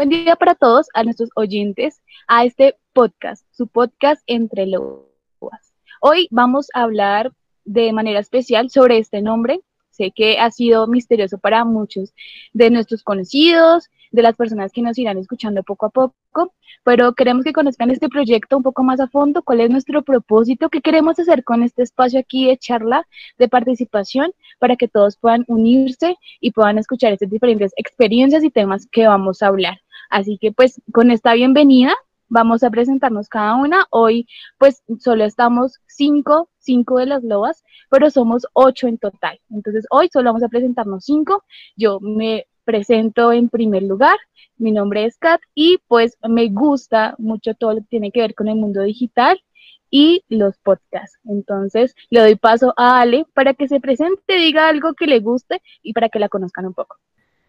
Buen día para todos, a nuestros oyentes, a este podcast, su podcast Entre Lobas. Hoy vamos a hablar de manera especial sobre este nombre. Sé que ha sido misterioso para muchos de nuestros conocidos, de las personas que nos irán escuchando poco a poco, pero queremos que conozcan este proyecto un poco más a fondo, cuál es nuestro propósito, qué queremos hacer con este espacio aquí de charla, de participación, para que todos puedan unirse y puedan escuchar estas diferentes experiencias y temas que vamos a hablar. Así que pues con esta bienvenida vamos a presentarnos cada una. Hoy pues solo estamos cinco, cinco de las lobas, pero somos ocho en total. Entonces hoy solo vamos a presentarnos cinco. Yo me presento en primer lugar. Mi nombre es Kat y pues me gusta mucho todo lo que tiene que ver con el mundo digital y los podcasts. Entonces le doy paso a Ale para que se presente, diga algo que le guste y para que la conozcan un poco.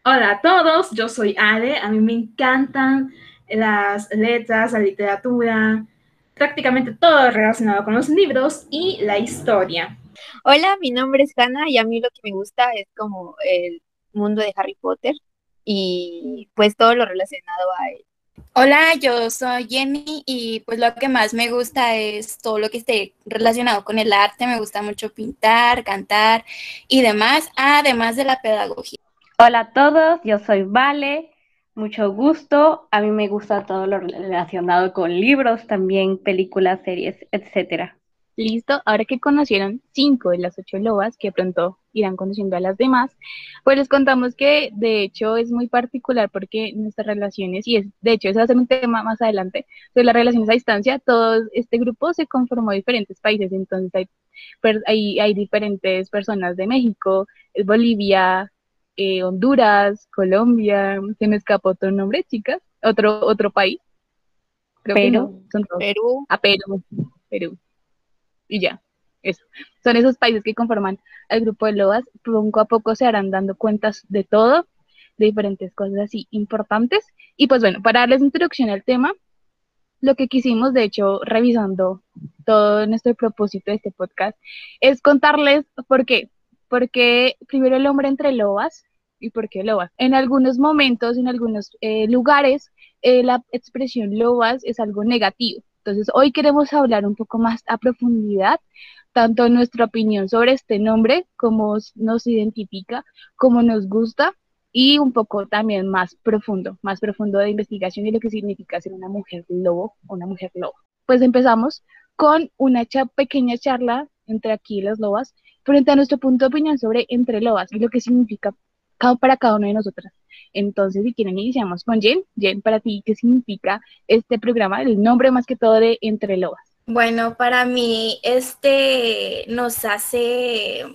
Hola a todos, yo soy Ale, a mí me encantan las letras, la literatura, prácticamente todo relacionado con los libros y la historia. Hola, mi nombre es Hannah y a mí lo que me gusta es como el mundo de Harry Potter y pues todo lo relacionado a él. Hola, yo soy Jenny y pues lo que más me gusta es todo lo que esté relacionado con el arte. Me gusta mucho pintar, cantar y demás, además de la pedagogía. Hola a todos, yo soy Vale, mucho gusto. A mí me gusta todo lo relacionado con libros, también películas, series, etcétera. Listo, ahora que conocieron cinco de las ocho lobas, que pronto irán conociendo a las demás, pues les contamos que de hecho es muy particular porque nuestras relaciones, y es, de hecho eso va a ser un tema más adelante, de las relaciones a distancia, todo este grupo se conformó de diferentes países, entonces hay, hay, hay diferentes personas de México, Bolivia, eh, Honduras, Colombia, se me escapó otro nombre, chicas, otro, otro país. Perú. Perú. A Perú, Perú y ya, eso. Son esos países que conforman el grupo de lobas. Poco a poco se harán dando cuentas de todo, de diferentes cosas así importantes. Y pues bueno, para darles introducción al tema, lo que quisimos, de hecho, revisando todo nuestro propósito de este podcast, es contarles por qué. Porque primero el hombre entre lobas y por qué lobas. En algunos momentos, en algunos eh, lugares, eh, la expresión lobas es algo negativo. Entonces, hoy queremos hablar un poco más a profundidad, tanto nuestra opinión sobre este nombre, cómo nos identifica, cómo nos gusta, y un poco también más profundo, más profundo de investigación y lo que significa ser una mujer lobo una mujer lobo. Pues empezamos con una pequeña charla entre aquí las lobas frente a nuestro punto de opinión sobre entre lobas y lo que significa para cada una de nosotras. Entonces, si quieren, iniciamos con Jen. Jen, para ti, ¿qué significa este programa? El nombre más que todo de Entre Lobas. Bueno, para mí, este nos hace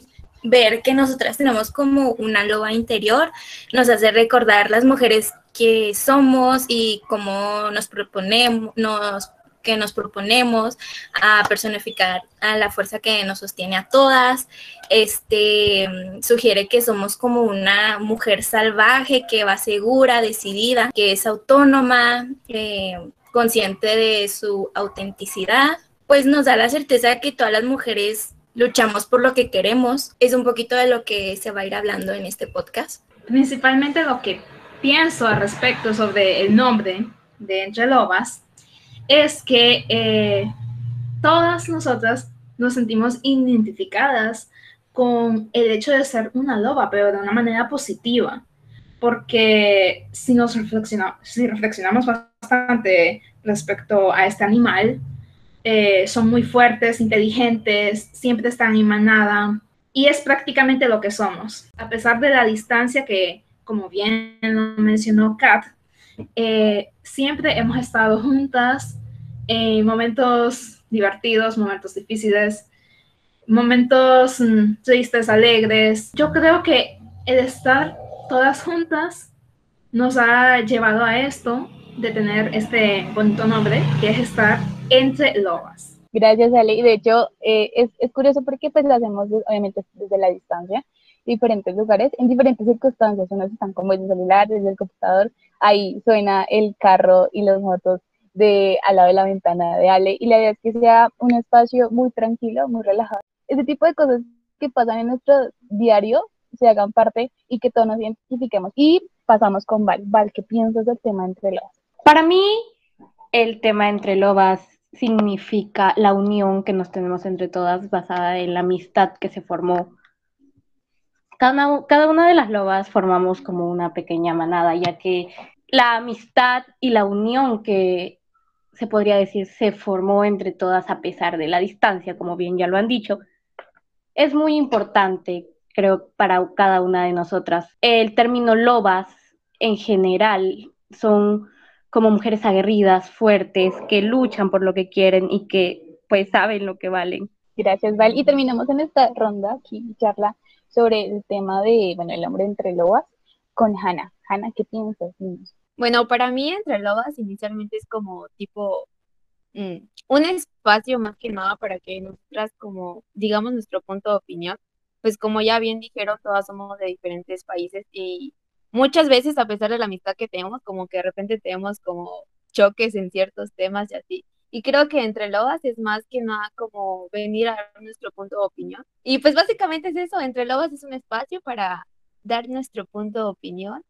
ver que nosotras tenemos como una loba interior, nos hace recordar las mujeres que somos y cómo nos proponemos, nos que nos proponemos, a personificar a la fuerza que nos sostiene a todas. Este sugiere que somos como una mujer salvaje que va segura, decidida, que es autónoma, eh, consciente de su autenticidad. Pues nos da la certeza de que todas las mujeres luchamos por lo que queremos. Es un poquito de lo que se va a ir hablando en este podcast. Principalmente lo que pienso al respecto sobre el nombre de Entre Lobas es que eh, todas nosotras nos sentimos identificadas con el hecho de ser una loba, pero de una manera positiva, porque si nos reflexionamos, si reflexionamos bastante respecto a este animal, eh, son muy fuertes, inteligentes, siempre están en manada y es prácticamente lo que somos. A pesar de la distancia que, como bien mencionó Kat, eh, siempre hemos estado juntas en momentos divertidos, momentos difíciles, momentos mm, tristes, alegres. Yo creo que el estar todas juntas nos ha llevado a esto de tener este bonito nombre, que es estar entre lobas. Gracias, Ale. Y de hecho, eh, es, es, curioso porque pues lo hacemos obviamente desde la distancia, diferentes lugares, en diferentes circunstancias. Unos están como el celular, desde el computador, ahí suena el carro y los motos de al lado de la ventana de Ale. Y la idea es que sea un espacio muy tranquilo, muy relajado. Ese tipo de cosas que pasan en nuestro diario se hagan parte y que todos nos identifiquemos. Y pasamos con Val. Val, ¿qué piensas del tema entre lobas? Para mí, el tema entre lobas significa la unión que nos tenemos entre todas basada en la amistad que se formó. Cada, una de las lobas formamos como una pequeña manada, ya que la amistad y la unión que se podría decir se formó entre todas a pesar de la distancia, como bien ya lo han dicho, es muy importante, creo, para cada una de nosotras. El término lobas en general son como mujeres aguerridas, fuertes, que luchan por lo que quieren y que pues saben lo que valen. Gracias, Val. Y terminamos en esta ronda aquí, charla sobre el tema de, bueno, el hombre entre lobas con Hannah. Hannah, ¿qué piensas? Bueno, para mí entre lobas inicialmente es como tipo mm, un espacio más que nada para que nosotras como digamos nuestro punto de opinión, pues como ya bien dijeron, todas somos de diferentes países y muchas veces, a pesar de la amistad que tenemos, como que de repente tenemos como choques en ciertos temas y así. Y creo que entre lobas es más que nada como venir a dar nuestro punto de opinión. Y pues básicamente es eso, entre lobas es un espacio para dar nuestro punto de opinión.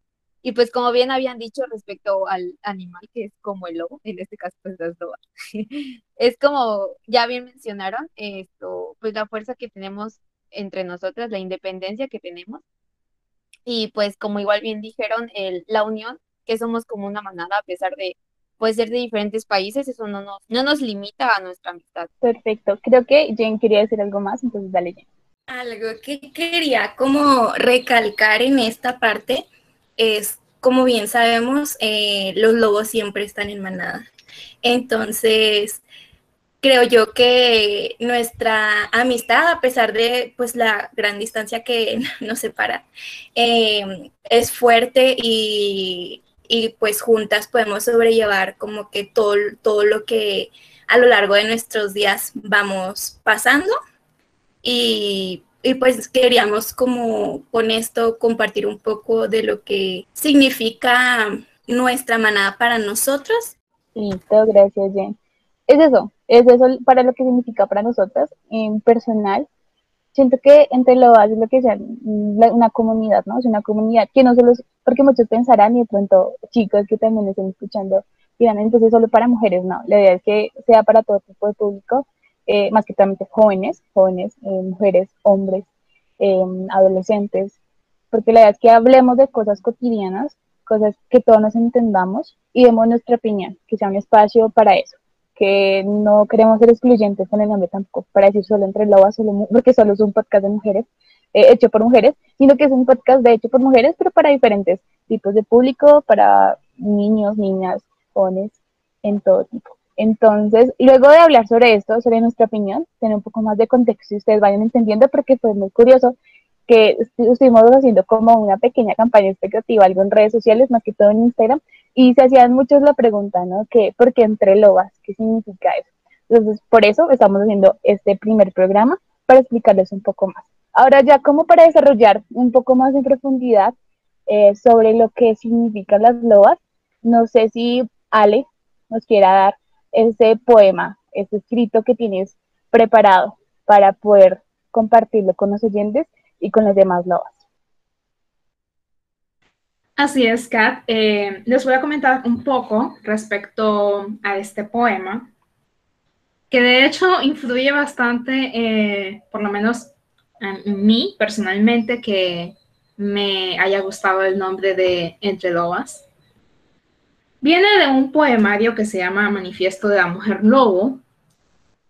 Y pues como bien habían dicho respecto al animal que es como el lobo, en este caso pues las lobas, es como ya bien mencionaron, esto, pues la fuerza que tenemos entre nosotras, la independencia que tenemos y pues como igual bien dijeron, el, la unión, que somos como una manada a pesar de pues, ser de diferentes países, eso no nos, no nos limita a nuestra amistad. Perfecto, creo que Jen quería decir algo más, entonces dale Jen. Algo que quería como recalcar en esta parte es, como bien sabemos, eh, los lobos siempre están en manada. Entonces, creo yo que nuestra amistad, a pesar de pues la gran distancia que nos separa, em, es fuerte y, pues juntas podemos sobrellevar como que todo, todo lo que a lo largo de nuestros días vamos pasando y, y pues queríamos como con esto compartir un poco de lo que significa nuestra manada para nosotros. Listo, gracias Jen es eso, es eso para lo que significa para nosotras en personal. Siento que entre lo es lo que sea una comunidad, ¿no? Es una comunidad que no solo es, porque muchos pensarán y de pronto chicos que también estén escuchando dirán, entonces solo para mujeres, no. La idea es que sea para todo tipo de público, eh, más que también jóvenes, jóvenes, eh, mujeres, hombres, em, adolescentes, porque la idea es que hablemos de cosas cotidianas, cosas que todos nos entendamos y demos nuestra opinión, que sea un espacio para eso que no queremos ser excluyentes con el nombre tampoco, para decir solo entre lobas, solo, porque solo es un podcast de mujeres, eh, hecho por mujeres, sino que es un podcast de hecho por mujeres, pero para diferentes tipos de público, para niños, niñas, jóvenes, en todo tipo. Entonces, luego de hablar sobre esto, sobre nuestra opinión, tener un poco más de contexto y ustedes vayan entendiendo, porque fue muy curioso que estuvimos haciendo como una pequeña campaña expectativa, algo en redes sociales, más que todo en Instagram, y se hacían muchos la pregunta, ¿no? Que, ¿Por qué entre lobas? ¿Qué significa eso? Entonces, por eso estamos haciendo este primer programa, para explicarles un poco más. Ahora ya como para desarrollar un poco más en profundidad eh, sobre lo que significan las lobas, no sé si Ale nos quiera dar ese poema, ese escrito que tienes preparado para poder compartirlo con los oyentes y con las demás lobas. Así es, Kat. Eh, les voy a comentar un poco respecto a este poema, que de hecho influye bastante, eh, por lo menos en mí personalmente, que me haya gustado el nombre de Entre Lobas. Viene de un poemario que se llama Manifiesto de la Mujer Lobo,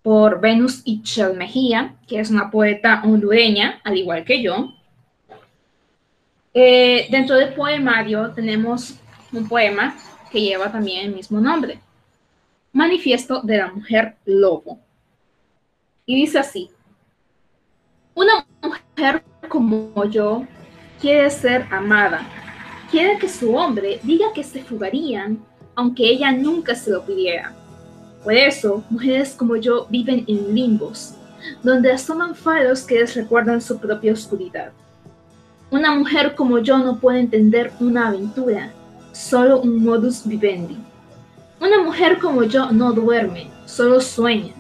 por Venus Ichel Mejía, que es una poeta hondureña, al igual que yo. Eh, dentro del poemario tenemos un poema que lleva también el mismo nombre, Manifiesto de la Mujer Lobo. Y dice así, una mujer como yo quiere ser amada, quiere que su hombre diga que se fugarían, aunque ella nunca se lo pidiera por eso, mujeres como yo viven en limbos, donde asoman faros que les recuerdan su propia oscuridad. Una mujer como yo no puede entender una aventura, solo un modus vivendi. Una mujer como yo no duerme, solo sueña.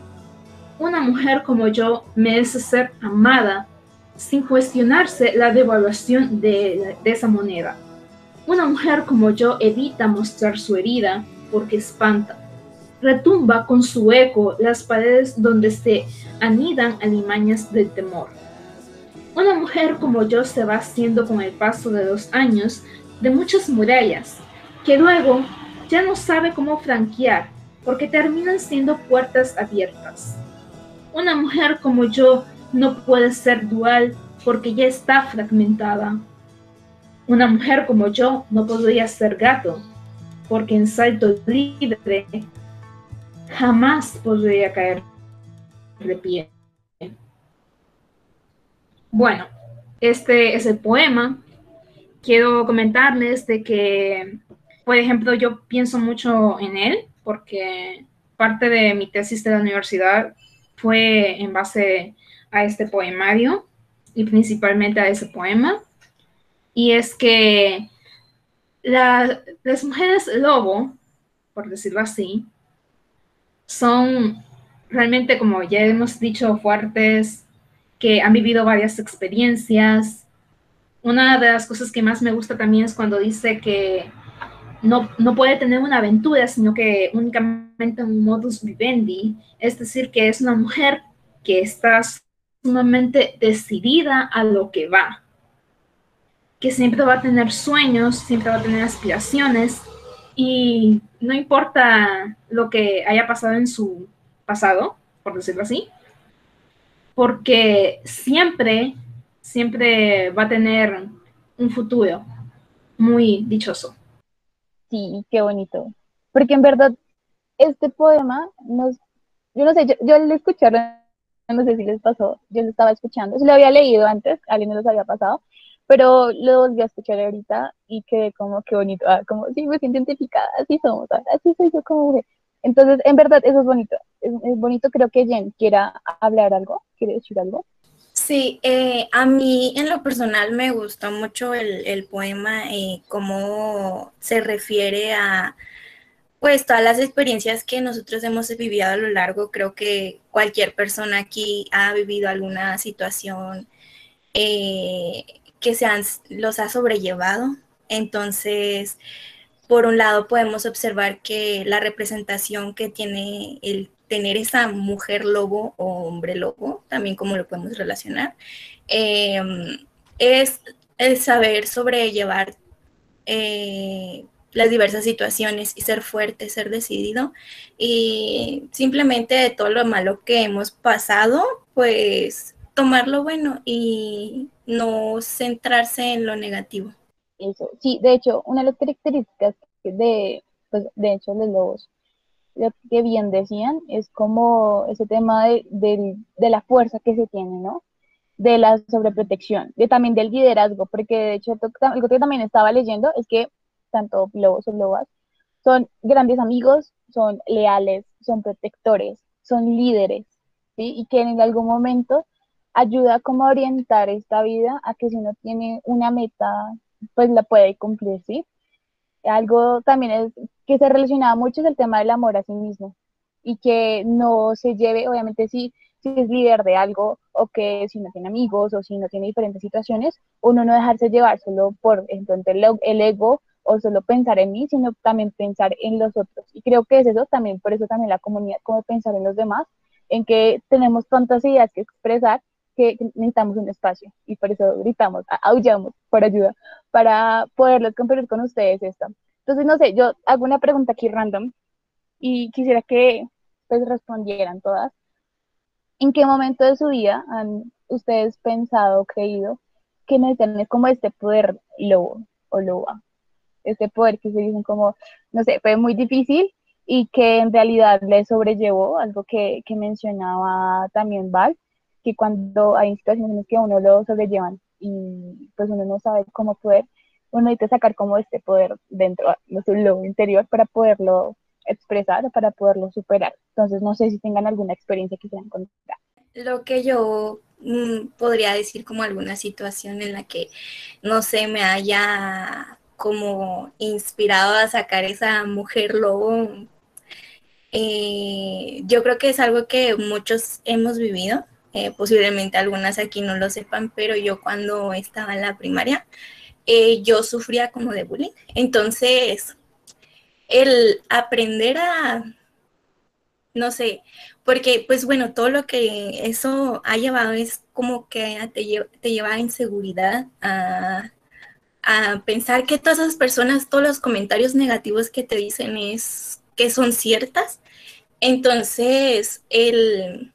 Una mujer como yo merece ser amada, sin cuestionarse la devaluación de, de esa moneda. Una mujer como yo evita mostrar su herida porque espanta. Retumba con su eco las paredes donde se anidan alimañas del temor. Una mujer como yo se va haciendo con el paso de los años de muchas murallas, que luego ya no sabe cómo franquear, porque terminan siendo puertas abiertas. Una mujer como yo no puede ser dual porque ya está fragmentada. Una mujer como yo no podría ser gato, porque en salto libre jamás podría caer de pie. Bueno, este es el poema. Quiero comentarles de que, por ejemplo, yo pienso mucho en él porque parte de mi tesis de la universidad fue en base a este poemario y principalmente a ese poema. Y es que las mujeres lobo, por decirlo así, son realmente, como ya hemos dicho, fuertes, que han vivido varias experiencias. Una de las cosas que más me gusta también es cuando dice que no, no puede tener una aventura, sino que únicamente un modus vivendi, es decir, que es una mujer que está sumamente decidida a lo que va, que siempre va a tener sueños, siempre va a tener aspiraciones y no importa lo que haya pasado en su pasado, por decirlo así, porque siempre, siempre va a tener un futuro muy dichoso. Sí, qué bonito. Porque en verdad, este poema nos, yo no sé, yo, yo lo escuché, no sé si les pasó, yo lo estaba escuchando, se lo había leído antes, alguien no los había pasado, pero lo volví a escuchar ahorita y quedé como, qué bonito, ah, como, sí, me siento identificada, así somos, ah, así soy yo como mujer. Entonces, en verdad, eso es bonito, es, bonito, creo que Jen quiera hablar algo, quiere decir algo. Sí, eh, a mí en lo personal me gustó mucho el, el poema, y cómo se refiere a pues todas las experiencias que nosotros hemos vivido a lo largo. Creo que cualquier persona aquí ha vivido alguna situación eh, que se los ha sobrellevado. Entonces, por un lado podemos observar que la representación que tiene el tener esa mujer lobo o hombre lobo, también como lo podemos relacionar, em, es el saber sobrellevar eh, las diversas situaciones y ser fuerte, ser decidido y simplemente de todo lo malo que hemos pasado, pues tomar lo bueno y no centrarse en lo negativo. Eso, sí, de hecho, una de las características de, pues, de hecho, los lobos, lo que bien decían, es como ese tema de, de, la fuerza que se tiene, ¿no? De la sobreprotección, de también del liderazgo, porque de hecho, algo que también estaba leyendo es que tanto lobos o lobas son grandes amigos, son leales, son protectores, son líderes, ¿sí? Y que en algún momento ayuda como a orientar esta vida a que si uno tiene una meta, pues la puede cumplir, ¿sí? algo también es que se relacionaba mucho es el tema del amor a sí mismo y que no se lleve, obviamente si, si es líder de algo o que si no tiene amigos o si no tiene diferentes situaciones, uno no dejarse llevar solo por entonces el, ego o solo pensar en mí, sino también pensar en los otros. Y creo que es eso también, por eso también la comunidad, como pensar en los demás, en que tenemos tantas ideas que expresar que necesitamos un espacio y por eso gritamos, aullamos por ayuda, para poderlos compartir con ustedes esto. Entonces, no sé, yo hago una pregunta aquí random y quisiera que pues respondieran todas. ¿En qué momento de su vida han ustedes pensado, creído que necesitan como este poder lobo o loba? Este poder que se dicen como, no sé, fue muy difícil y que en realidad le sobrellevó, algo que, que mencionaba también Val, que cuando hay situaciones que uno lo sobrellevan y pues uno no sabe cómo poder, uno necesita sacar como este poder dentro de su lobo interior para poderlo expresar, para poderlo superar. Entonces, no sé si tengan alguna experiencia que quieran contar. Lo que yo mm, podría decir como alguna situación en la que, no sé, me haya como inspirado a sacar esa mujer lobo, eh, yo creo que es algo que muchos hemos vivido eh, posiblemente algunas aquí no lo sepan, pero yo cuando estaba en la primaria, eh, yo sufría como de bullying. Entonces, el aprender a, no sé, porque pues bueno, todo lo que eso ha llevado es como que te, lleva a inseguridad, a, a pensar que todas esas personas, todos los comentarios negativos que te dicen es que son ciertas. Entonces, el,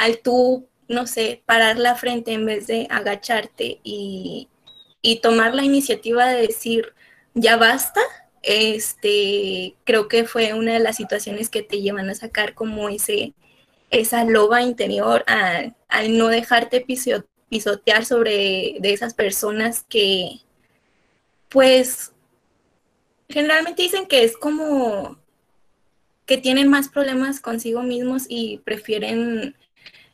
al tú, no sé, parar la frente en vez de agacharte y, y tomar la iniciativa de decir, ya basta, este, creo que fue una de las situaciones que te llevan a sacar como ese, esa loba interior, al, no dejarte pisotear sobre de esas personas que, pues, generalmente dicen que es como que tienen más problemas consigo mismos y prefieren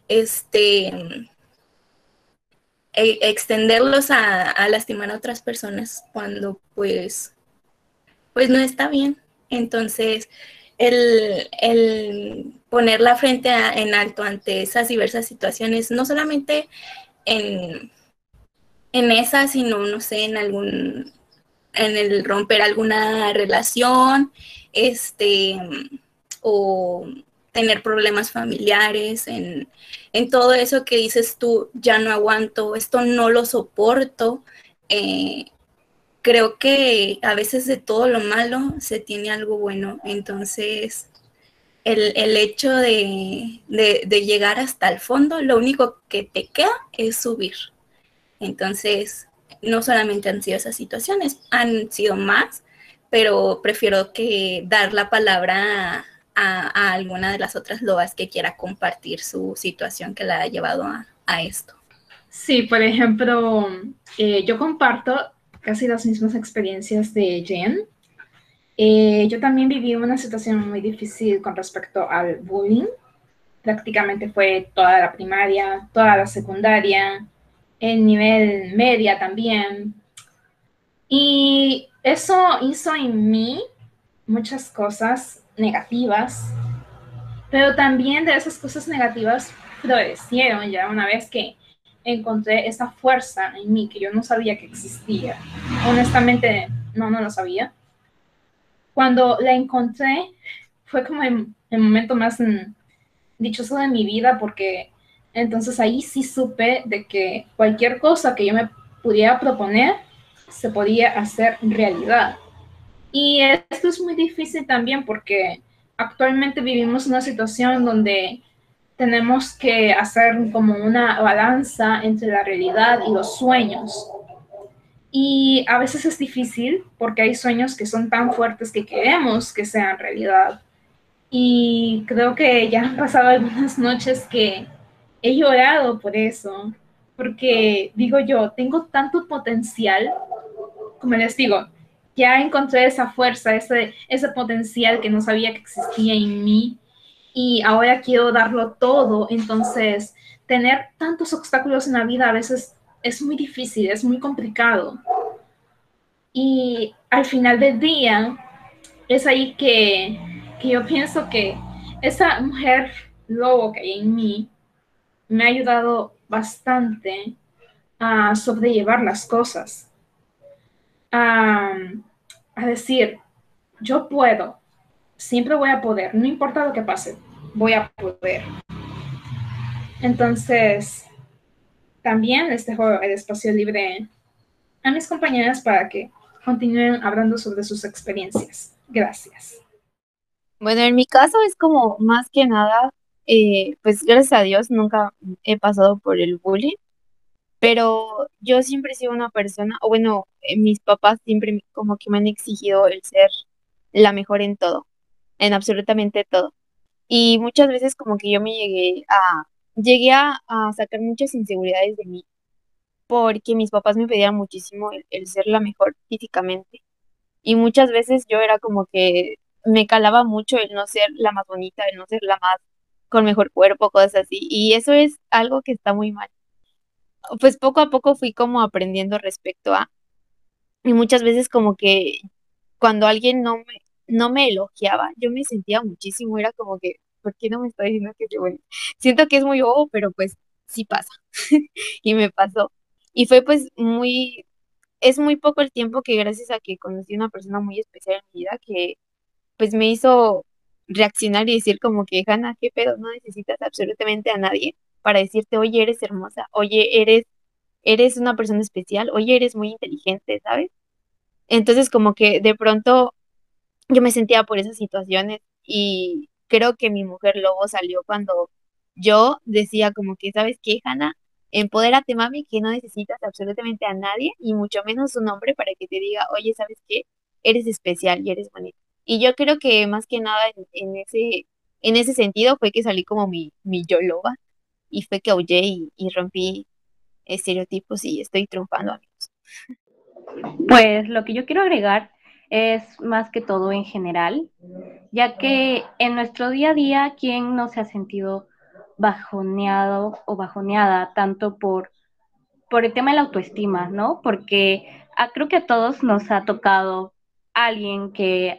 este extenderlos a, a, lastimar a otras personas cuando pues pues no está bien. Entonces, el, el poner la frente en alto ante esas diversas situaciones, no solamente en, en esa, sino, no sé, en algún, en el romper alguna relación, este, o tener problemas familiares, en, en, todo eso que dices tú, ya no aguanto, esto no lo soporto, eh, creo que a veces de todo lo malo se tiene algo bueno. Entonces, el, hecho de, llegar hasta el fondo, lo único que te queda es subir. Entonces, no solamente han sido esas situaciones, han sido más, pero prefiero que dar la palabra a, alguna de las otras loas que quiera compartir su situación que la ha llevado a, esto. Sí, por ejemplo, eh, yo comparto casi las mismas experiencias de Jen. Eh, yo también viví una situación muy difícil con respecto al bullying. Prácticamente fue toda la primaria, toda la secundaria, el nivel media también. Y eso hizo en mí muchas cosas negativas, pero también de esas cosas negativas florecieron ya una vez que encontré esa fuerza en mí que yo no sabía que existía. Honestamente, no, no lo sabía. Cuando la encontré, fue como el, momento más mm, dichoso de mi vida porque entonces ahí sí supe de que cualquier cosa que yo me pudiera proponer se podía hacer realidad. Y esto es muy difícil también porque actualmente vivimos una situación donde tenemos que hacer como una balanza entre la realidad y los sueños. Y a veces es difícil porque hay sueños que son tan fuertes que queremos que sean realidad. Y creo que ya han pasado algunas noches que he llorado por eso, porque digo yo, tengo tanto potencial, como les digo, ya encontré esa fuerza, ese, ese potencial que no sabía que existía en mí y ahora quiero darlo todo, entonces tener tantos obstáculos en la vida a veces es muy difícil, es muy complicado. Y al final del día es ahí que, que yo pienso que esa mujer lobo que hay en mí me ha ayudado bastante a sobrellevar las cosas, a, decir, yo puedo, siempre voy a poder, no importa lo que pase, voy a poder. Entonces, también les dejo el espacio libre a mis compañeras para que continúen hablando sobre sus experiencias. Gracias. Bueno, en mi caso es como más que nada, eh, pues gracias a Dios nunca he pasado por el bullying, pero yo siempre he sido una persona, o bueno, eh, mis papás siempre como que me han exigido el ser la mejor en todo, en absolutamente todo. Y muchas veces como que yo me llegué a, llegué a, sacar muchas inseguridades de mí, porque mis papás me pedían muchísimo el, ser la mejor físicamente. Y muchas veces yo era como que me calaba mucho el no ser la más bonita, el no ser la más con mejor cuerpo, cosas así. Y eso es algo que está muy mal. Pues poco a poco fui como aprendiendo respecto a, y muchas veces como que cuando alguien no me, no me elogiaba, yo me sentía muchísimo, era como que, ¿por qué no me está diciendo que es bueno? Siento que es muy bobo, pero pues sí pasa. y me pasó. Y fue pues muy, es muy poco el tiempo que gracias a que conocí a una persona muy especial en mi vida que pues me hizo reaccionar y decir como que, Hanna, qué pedo, no necesitas absolutamente a nadie para decirte, oye, eres hermosa, oye, eres, eres una persona especial, oye, eres muy inteligente, ¿sabes? Entonces como que de pronto yo me sentía por esas situaciones y creo que mi mujer lobo salió cuando yo decía como que, ¿sabes qué, Hanna? Empodérate, mami, que no necesitas absolutamente a nadie y mucho menos un hombre para que te diga, oye, ¿sabes qué? Eres especial y eres bonita. Y yo creo que más que nada en, ese, en ese sentido fue que salí como mi, mi yo loba y fue que aullé y, rompí estereotipos y estoy triunfando, amigos. Pues lo que yo quiero agregar es más que todo en general, ya que en nuestro día a día, ¿quién no se ha sentido bajoneado o bajoneada tanto por, por el tema de la autoestima, ¿no? Porque ah, creo que a todos nos ha tocado alguien que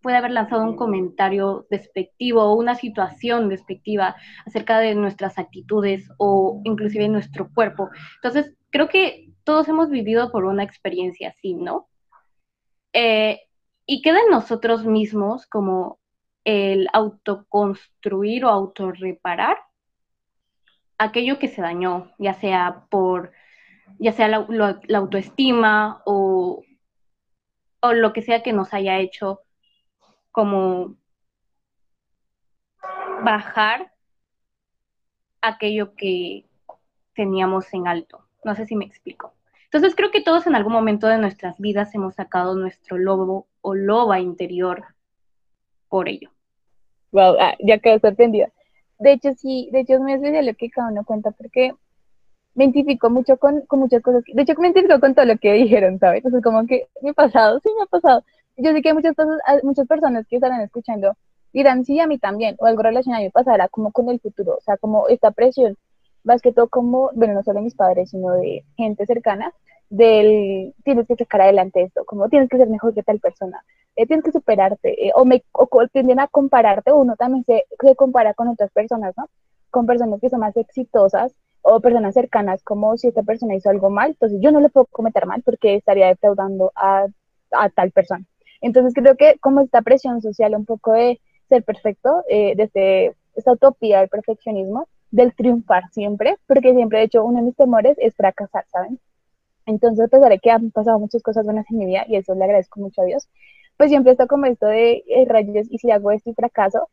puede haber lanzado un comentario despectivo o una situación despectiva acerca de nuestras actitudes o inclusive nuestro cuerpo. Entonces, creo que todos hemos vivido por una experiencia así, ¿no? Eh, y queda en nosotros mismos como el autoconstruir o autorreparar aquello que se dañó, ya sea por, ya sea la, la autoestima o, o lo que sea que nos haya hecho como bajar aquello que teníamos en alto. No sé si me explico. Entonces creo que todos en algún momento de nuestras vidas hemos sacado nuestro lobo o loba interior por ello. Wow, ah, ya quedé sorprendida. De hecho, sí, de hecho es muy lo que cada uno cuenta porque me identifico mucho con, con muchas cosas. De hecho, me identifico con todo lo que dijeron, ¿sabes? Entonces, como que me ha pasado, sí me ha pasado. Yo sé que muchas, cosas, muchas personas que estarán escuchando dirán, sí, a mí también, o algo relacionado a mí pasará como con el futuro, o sea, como esta presión más que todo como, bueno, no solo mis padres, sino de gente cercana, del tienes que sacar adelante esto, como tienes que ser mejor que tal persona, eh, tienes que superarte, eh, o, me, o tienden a compararte, uno también se, se compara con otras personas, ¿no? Con personas que son más exitosas o personas cercanas, como si esta persona hizo algo mal, entonces yo no le puedo cometer mal porque estaría defraudando a, a tal persona. Entonces creo que como esta presión social un poco de ser perfecto, eh, desde esta utopía del perfeccionismo, del triunfar siempre, porque siempre, de hecho, uno de mis temores es fracasar, ¿saben? Entonces, a pesar de que han pasado muchas cosas buenas en mi vida, y eso le agradezco mucho a Dios, pues siempre está como esto de eh, rayos, y si hago esto y fracaso,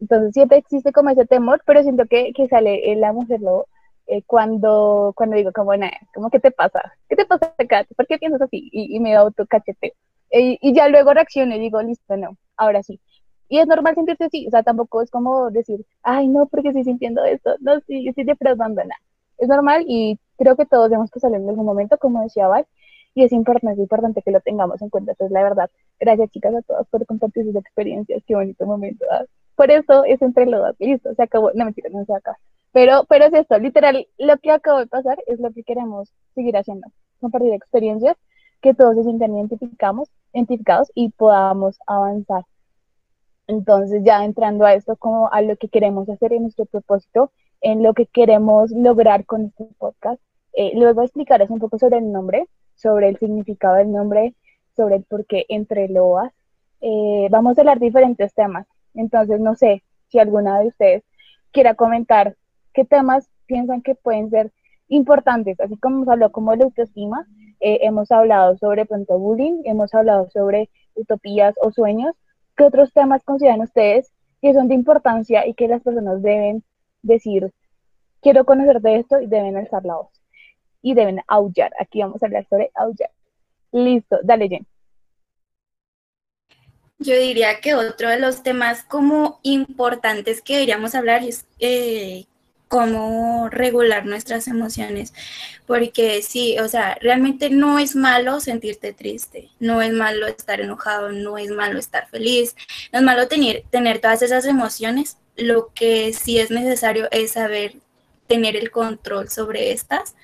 entonces siempre existe como ese temor, pero siento que, que sale la mujer lobo eh, cuando, cuando digo como, nah, como, ¿qué te pasa? ¿Qué te pasa acá? ¿Por qué piensas así? Y, y me autocacheteo. Y, y ya luego reacciono y digo, listo, no, ahora sí. Y es normal sentirse así, o sea, tampoco es como decir, ay, no, porque estoy sintiendo esto, no, sí, estoy defraudando, nada. Es normal y creo que todos tenemos que salir en algún momento, como decía Val, y es importante, es importante que lo tengamos en cuenta. Entonces, la verdad, gracias chicas a todas por compartir sus experiencias, qué bonito momento. ¿verdad? Por eso es entre los dos, listo, se acabó, no mentira, no se acaba. Pero, pero es esto, literal, lo que acabo de pasar es lo que queremos seguir haciendo, compartir experiencias que todos se sientan identificamos, identificados y podamos avanzar. Entonces, ya entrando a esto, como a lo que queremos hacer en nuestro propósito, en lo que queremos lograr con este podcast, eh, luego explicarles un poco sobre el nombre, sobre el significado del nombre, sobre el por qué entre loas. Eh, vamos a hablar diferentes temas. Entonces, no sé si alguna de ustedes quiera comentar qué temas piensan que pueden ser importantes, así como hablado como de autoestima, eh, hemos hablado sobre pronto bullying, hemos hablado sobre utopías o sueños, ¿Qué otros temas consideran ustedes que son de importancia y que las personas deben decir, quiero conocer de esto y deben alzar la voz? Y deben aullar. Aquí vamos a hablar sobre aullar. Listo, dale, Jen. Yo diría que otro de los temas como importantes que deberíamos hablar es eh, cómo regular nuestras emociones, porque sí, o sea, realmente no es malo sentirte triste, no es malo estar enojado, no es malo estar feliz, no es malo tener, tener todas esas emociones, lo que sí es necesario es saber tener el control sobre estas,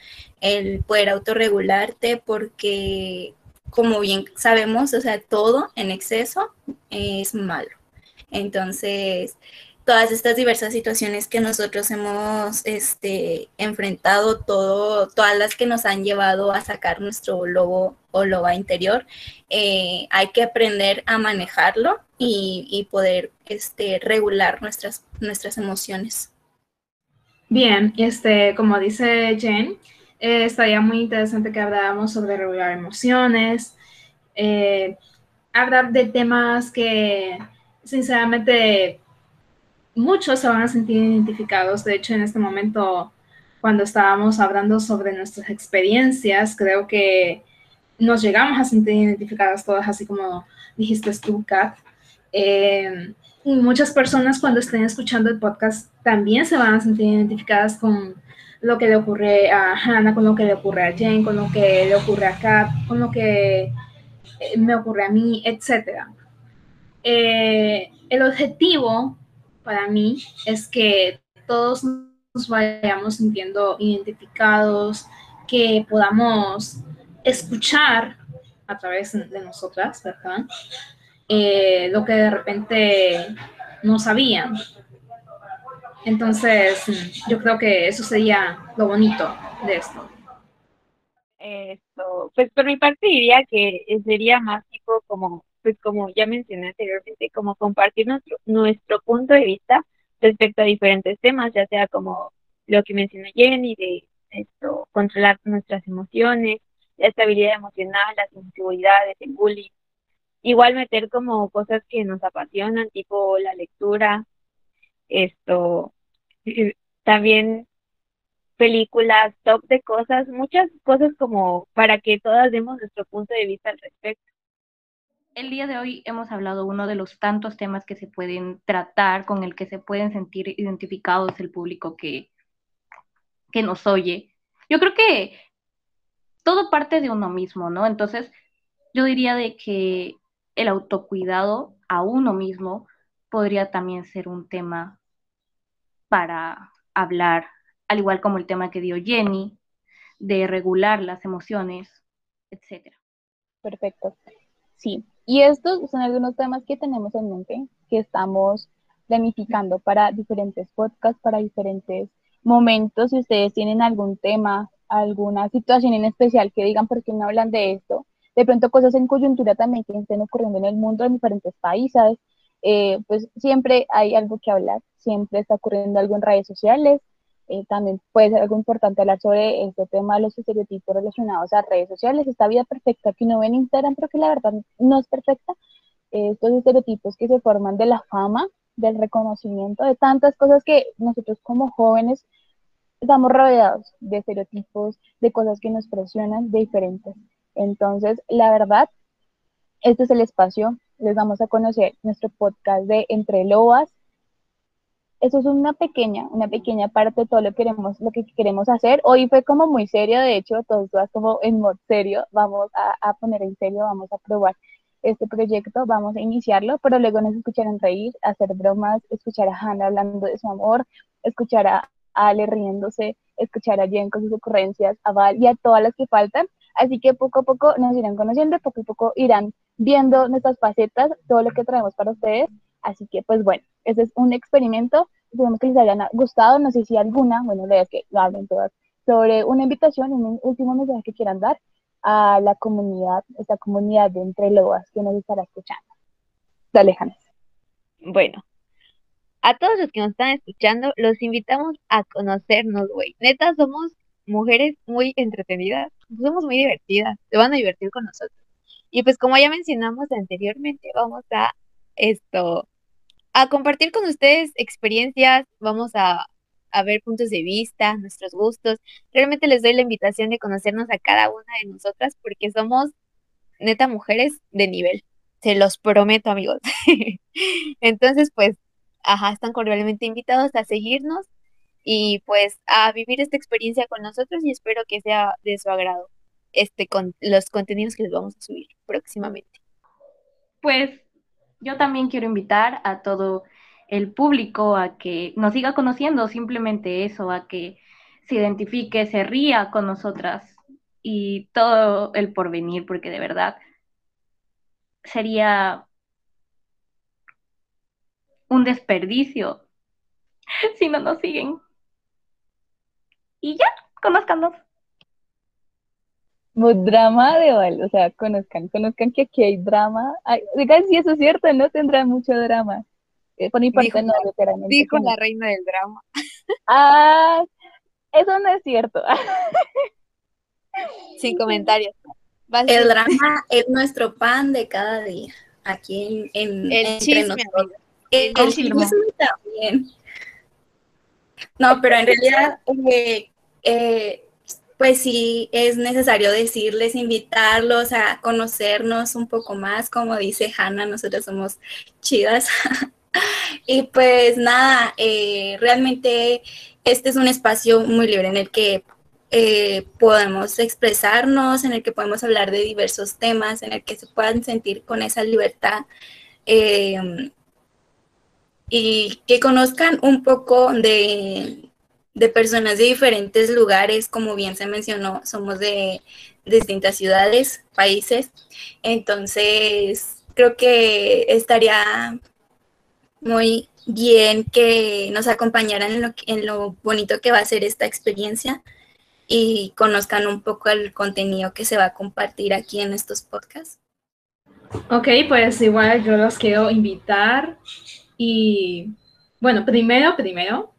el poder autorregularte, porque como bien sabemos, o sea, todo en exceso es malo. Entonces, todas estas diversas situaciones que nosotros hemos este, enfrentado, todo, todas las que nos han llevado a sacar nuestro lobo o loba interior, eh, hay que aprender a manejarlo y, poder este, regular nuestras, nuestras emociones. Bien, este, como dice Jen, eh, estaría muy interesante que habláramos sobre regular emociones, eh, hablar de temas que sinceramente muchos se van a sentir identificados. De hecho, en este momento, cuando estábamos hablando sobre nuestras experiencias, creo que nos llegamos a sentir identificadas todas, así como dijiste tú, Kat. Eh, y muchas personas cuando estén escuchando el podcast también se van a sentir identificadas con lo que le ocurre a Hannah, con lo que le ocurre a Jane, con lo que le ocurre a Kat, con lo que eh, me ocurre a mí, etc. Eh, el objetivo para mí es que todos nos vayamos sintiendo identificados, que podamos escuchar a través de nosotras, ¿verdad? Eh, lo que de repente no sabían. Entonces, yo creo que eso sería lo bonito de esto. Esto, pues por mi parte diría que sería más tipo como pues como ya mencioné anteriormente, como compartir nuestro, nuestro punto de vista respecto a diferentes temas, ya sea como lo que mencionó Jenny, de esto, controlar nuestras emociones, la estabilidad emocional, las inseguridades, el bullying. Igual meter como cosas que nos apasionan, tipo la lectura, esto, también películas, top de cosas, muchas cosas como para que todas demos nuestro punto de vista al respecto. El día de hoy hemos hablado uno de los tantos temas que se pueden tratar, con el que se pueden sentir identificados el público que, que nos oye. Yo creo que todo parte de uno mismo, ¿no? Entonces, yo diría de que el autocuidado a uno mismo podría también ser un tema para hablar, al igual como el tema que dio Jenny, de regular las emociones, etc. Perfecto. Sí, y estos son algunos temas que tenemos en mente, que estamos planificando para diferentes podcasts, para diferentes momentos. Si ustedes tienen algún tema, alguna situación en especial que digan por qué no hablan de esto, de pronto cosas en coyuntura también que estén ocurriendo en el mundo en diferentes países, eh, pues siempre hay algo que hablar, siempre está ocurriendo algo en redes sociales, eh, también puede ser algo importante hablar sobre este tema los estereotipos relacionados a redes sociales, esta vida perfecta que uno ve en Instagram, pero que la verdad no es perfecta, estos estereotipos que se forman de la fama, del reconocimiento, de tantas cosas que nosotros como jóvenes estamos rodeados de estereotipos, de cosas que nos presionan, de diferentes. Entonces, la verdad, este es el espacio, les vamos a conocer nuestro podcast de Entre Lobas, eso es una pequeña, una pequeña parte de todo lo que queremos, lo que queremos hacer. Hoy fue como muy serio, de hecho, todos como en modo serio, vamos a, poner en serio, vamos a probar este proyecto, vamos a iniciarlo, pero luego nos escucharán reír, hacer bromas, escuchar a Hannah hablando de su amor, escuchar a Ale riéndose, escuchar a Jen con sus ocurrencias, a Val y a todas las que faltan. Así que poco a poco nos irán conociendo, poco a poco irán viendo nuestras facetas, todo lo que traemos para ustedes. Así que, pues bueno, ese es un experimento. Esperemos que les haya gustado. No sé si alguna, bueno, la que lo hablen todas, sobre una invitación, un último mensaje que quieran dar a la comunidad, esta comunidad de Entre Lobas que nos estará escuchando. Dale, Hannes. Bueno, a todos los que nos están escuchando, los invitamos a conocernos, güey. Neta, somos mujeres muy entretenidas, somos muy divertidas, se van a divertir con nosotros. Y pues como ya mencionamos anteriormente, vamos a esto, a compartir con ustedes experiencias, vamos a, ver puntos de vista, nuestros gustos. Realmente les doy la invitación de conocernos a cada una de nosotras porque somos neta mujeres de nivel. Se los prometo, amigos. Entonces, pues, ajá, están cordialmente invitados a seguirnos y pues a vivir esta experiencia con nosotros y espero que sea de su agrado este con los contenidos que les vamos a subir próximamente. Pues yo también quiero invitar a todo el público a que nos siga conociendo, simplemente eso, a que se identifique, se ría con nosotras y todo el porvenir, porque de verdad sería un desperdicio si no nos siguen. Y ya, conozcanos. Drama de Val, o sea, conozcan, conozcan que aquí hay drama. Ay, digan si eso es cierto, no tendrá mucho drama. Eh, por mi parte Dijo no, la- literalmente Dijo la reina del drama. Ah, eso no es cierto. Sin comentarios. El drama es nuestro pan de cada día. Aquí en, en- El entre chisme, nosotros. El, El chisme. también. No, pero en realidad, eh, eh, pues sí, es necesario decirles, invitarlos a conocernos un poco más. Como dice Hannah, nosotros somos chidas. y pues nada, eh, realmente este es un espacio muy libre en el que eh, podemos expresarnos, en el que podemos hablar de diversos temas, en el que se puedan sentir con esa libertad eh, y que conozcan un poco de, de personas de diferentes lugares, como bien se mencionó, somos de distintas ciudades, países, entonces creo que estaría muy bien que nos acompañaran en lo, en lo bonito que va a ser esta experiencia y conozcan un poco el contenido que se va a compartir aquí en estos podcasts. Ok, pues igual yo los quiero invitar y bueno, primero, primero,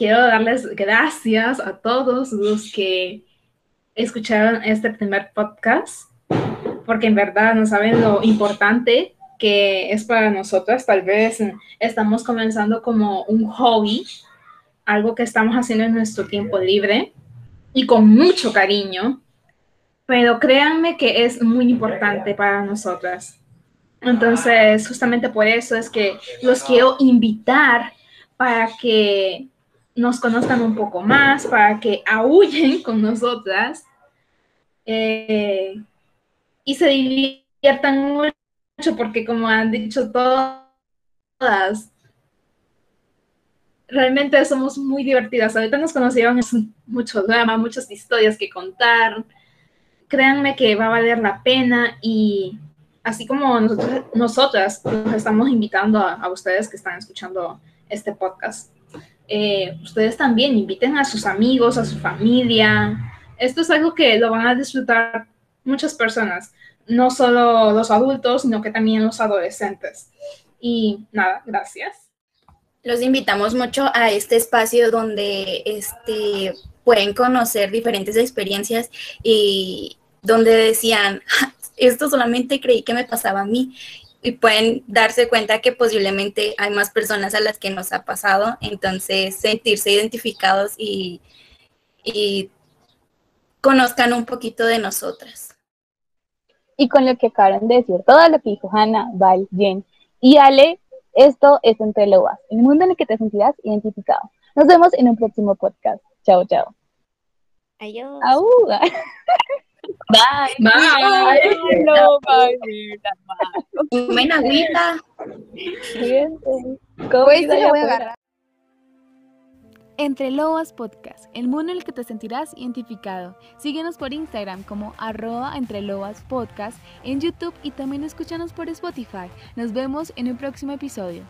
quiero darles gracias a todos los que escucharon este primer podcast, porque en verdad no saben lo importante que es para nosotros. Tal vez estamos comenzando como un hobby, algo que estamos haciendo en nuestro tiempo libre y con mucho cariño, pero créanme que es muy importante para nosotras. Entonces, justamente por eso es que los quiero invitar para que nos conozcan un poco más, para que aúllen con nosotras eh, y se diviertan mucho, porque como han dicho todas, realmente somos muy divertidas. Ahorita nos conocieron, mucho drama, muchas historias que contar. Créanme que va a valer la pena y así como nosotros, nosotras los estamos invitando a ustedes que están escuchando este podcast, eh, ustedes también inviten a sus amigos, a su familia. Esto es algo que lo van a disfrutar muchas personas, no solo los adultos, sino que también los adolescentes. Y nada, gracias. Los invitamos mucho a este espacio donde este, pueden conocer diferentes experiencias y donde decían, esto solamente creí que me pasaba a mí y pueden darse cuenta que posiblemente hay más personas a las que nos ha pasado, entonces sentirse identificados y, y conozcan un poquito de nosotras. Y con lo que acabaron de decir, todo lo que dijo Hannah, Val, Jen y Ale, esto es Entre Lobas, el mundo en el que te sentirás identificado. Nos vemos en un próximo podcast. Chao, chao. Adiós. Au. Bye. Bye. No, bye. Tomen agüita. Pues allá voy a agarrar. Entre Lobas Podcast, el mundo en el que te sentirás identificado. Síguenos por Instagram como arroba entre lobas podcast, en YouTube y también escúchanos por Spotify. Nos vemos en un próximo episodio.